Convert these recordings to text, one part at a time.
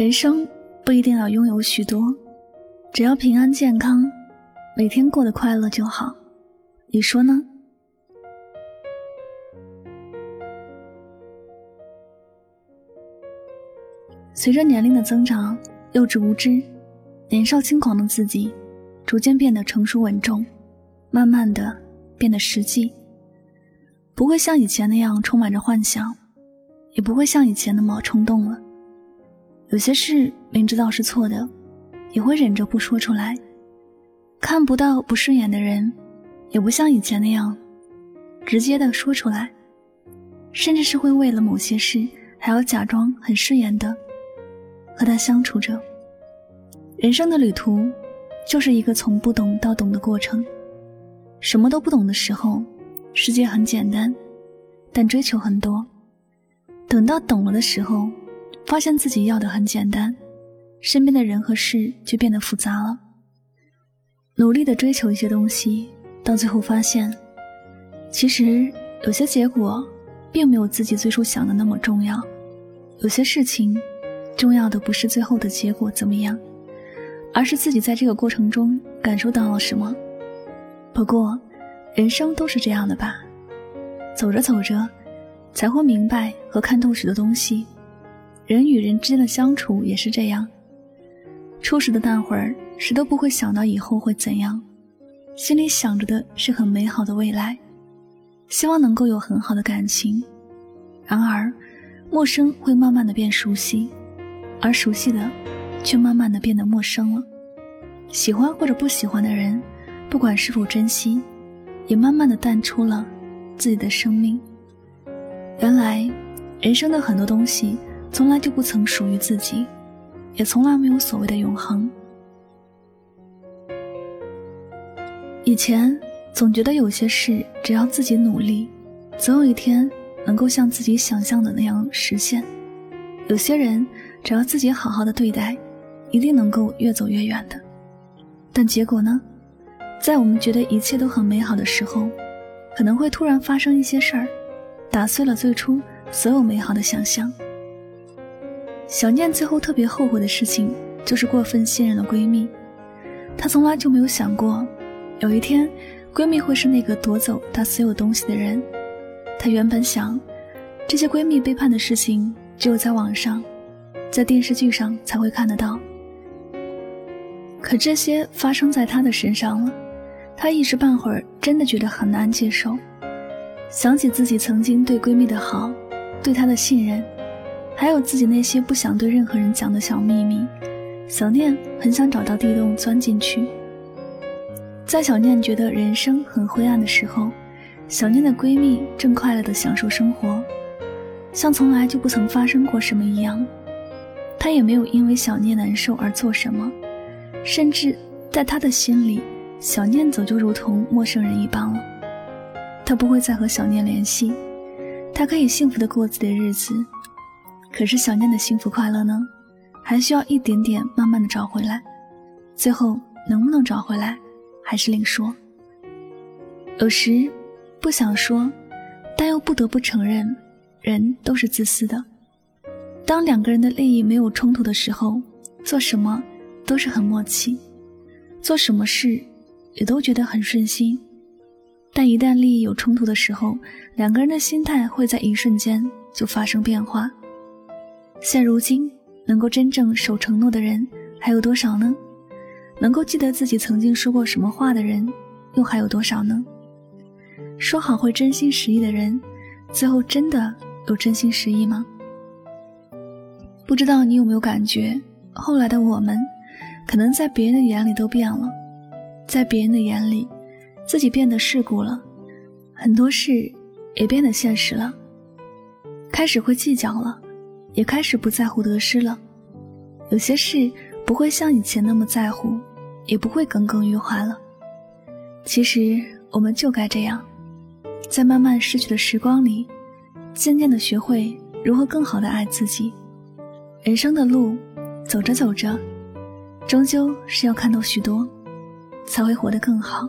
人生不一定要拥有许多，只要平安健康，每天过得快乐就好。你说呢？随着年龄的增长，幼稚无知、年少轻狂的自己，逐渐变得成熟稳重，慢慢的变得实际，不会像以前那样充满着幻想，也不会像以前那么冲动了。有些事明知道是错的，也会忍着不说出来；看不到不顺眼的人，也不像以前那样直接的说出来，甚至是会为了某些事还要假装很顺眼的和他相处着。人生的旅途就是一个从不懂到懂的过程。什么都不懂的时候，世界很简单，但追求很多；等到懂了的时候，发现自己要的很简单，身边的人和事就变得复杂了。努力的追求一些东西，到最后发现，其实有些结果并没有自己最初想的那么重要。有些事情，重要的不是最后的结果怎么样，而是自己在这个过程中感受到了什么。不过，人生都是这样的吧，走着走着，才会明白和看透许多东西。人与人之间的相处也是这样，初始的那会儿，谁都不会想到以后会怎样，心里想着的是很美好的未来，希望能够有很好的感情。然而，陌生会慢慢的变熟悉，而熟悉的，却慢慢的变得陌生了。喜欢或者不喜欢的人，不管是否珍惜，也慢慢的淡出了自己的生命。原来，人生的很多东西。从来就不曾属于自己，也从来没有所谓的永恒。以前总觉得有些事只要自己努力，总有一天能够像自己想象的那样实现；有些人只要自己好好的对待，一定能够越走越远的。但结果呢？在我们觉得一切都很美好的时候，可能会突然发生一些事儿，打碎了最初所有美好的想象。小念最后特别后悔的事情，就是过分信任了闺蜜。她从来就没有想过，有一天，闺蜜会是那个夺走她所有东西的人。她原本想，这些闺蜜背叛的事情，只有在网上，在电视剧上才会看得到。可这些发生在她的身上了，她一时半会儿真的觉得很难接受。想起自己曾经对闺蜜的好，对她的信任。还有自己那些不想对任何人讲的小秘密，小念很想找到地洞钻进去。在小念觉得人生很灰暗的时候，小念的闺蜜正快乐的享受生活，像从来就不曾发生过什么一样。她也没有因为小念难受而做什么，甚至在她的心里，小念早就如同陌生人一般了。她不会再和小念联系，她可以幸福的过自己的日子。可是小念的幸福快乐呢，还需要一点点慢慢的找回来，最后能不能找回来，还是另说。有时不想说，但又不得不承认，人都是自私的。当两个人的利益没有冲突的时候，做什么都是很默契，做什么事也都觉得很顺心。但一旦利益有冲突的时候，两个人的心态会在一瞬间就发生变化。现如今，能够真正守承诺的人还有多少呢？能够记得自己曾经说过什么话的人，又还有多少呢？说好会真心实意的人，最后真的有真心实意吗？不知道你有没有感觉，后来的我们，可能在别人的眼里都变了，在别人的眼里，自己变得世故了，很多事也变得现实了，开始会计较了。也开始不在乎得失了，有些事不会像以前那么在乎，也不会耿耿于怀了。其实我们就该这样，在慢慢失去的时光里，渐渐的学会如何更好的爱自己。人生的路，走着走着，终究是要看到许多，才会活得更好。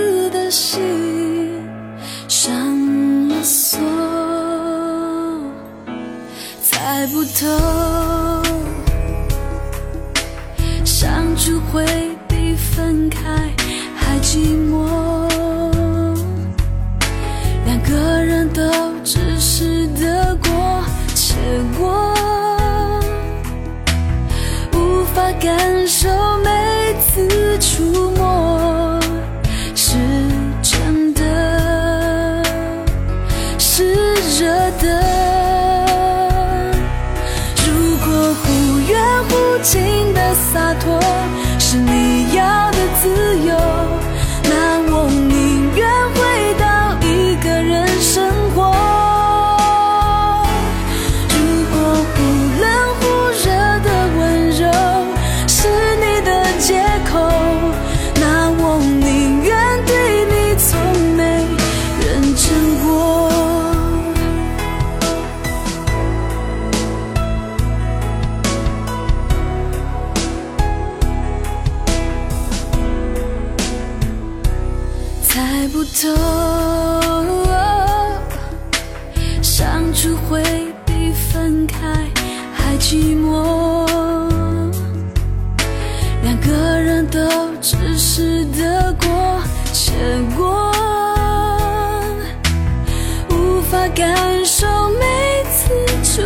都只是得过且过，无法感受每次触摸猜不透，相处会比分开还寂寞，两个人都只是得过且过，无法感受每次触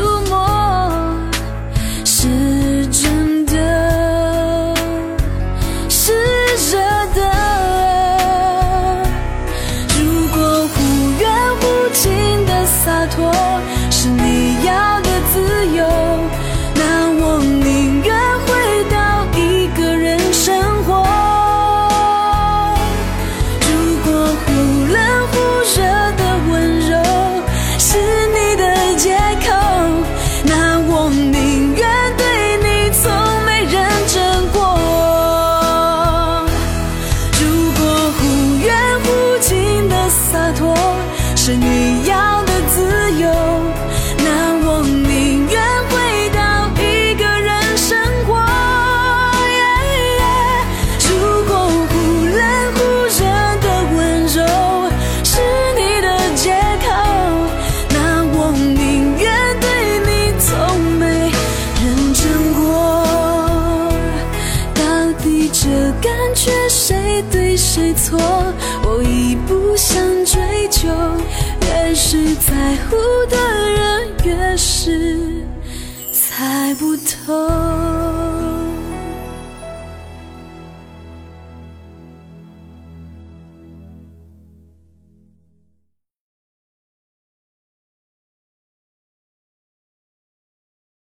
越是在乎的人，越是猜不透。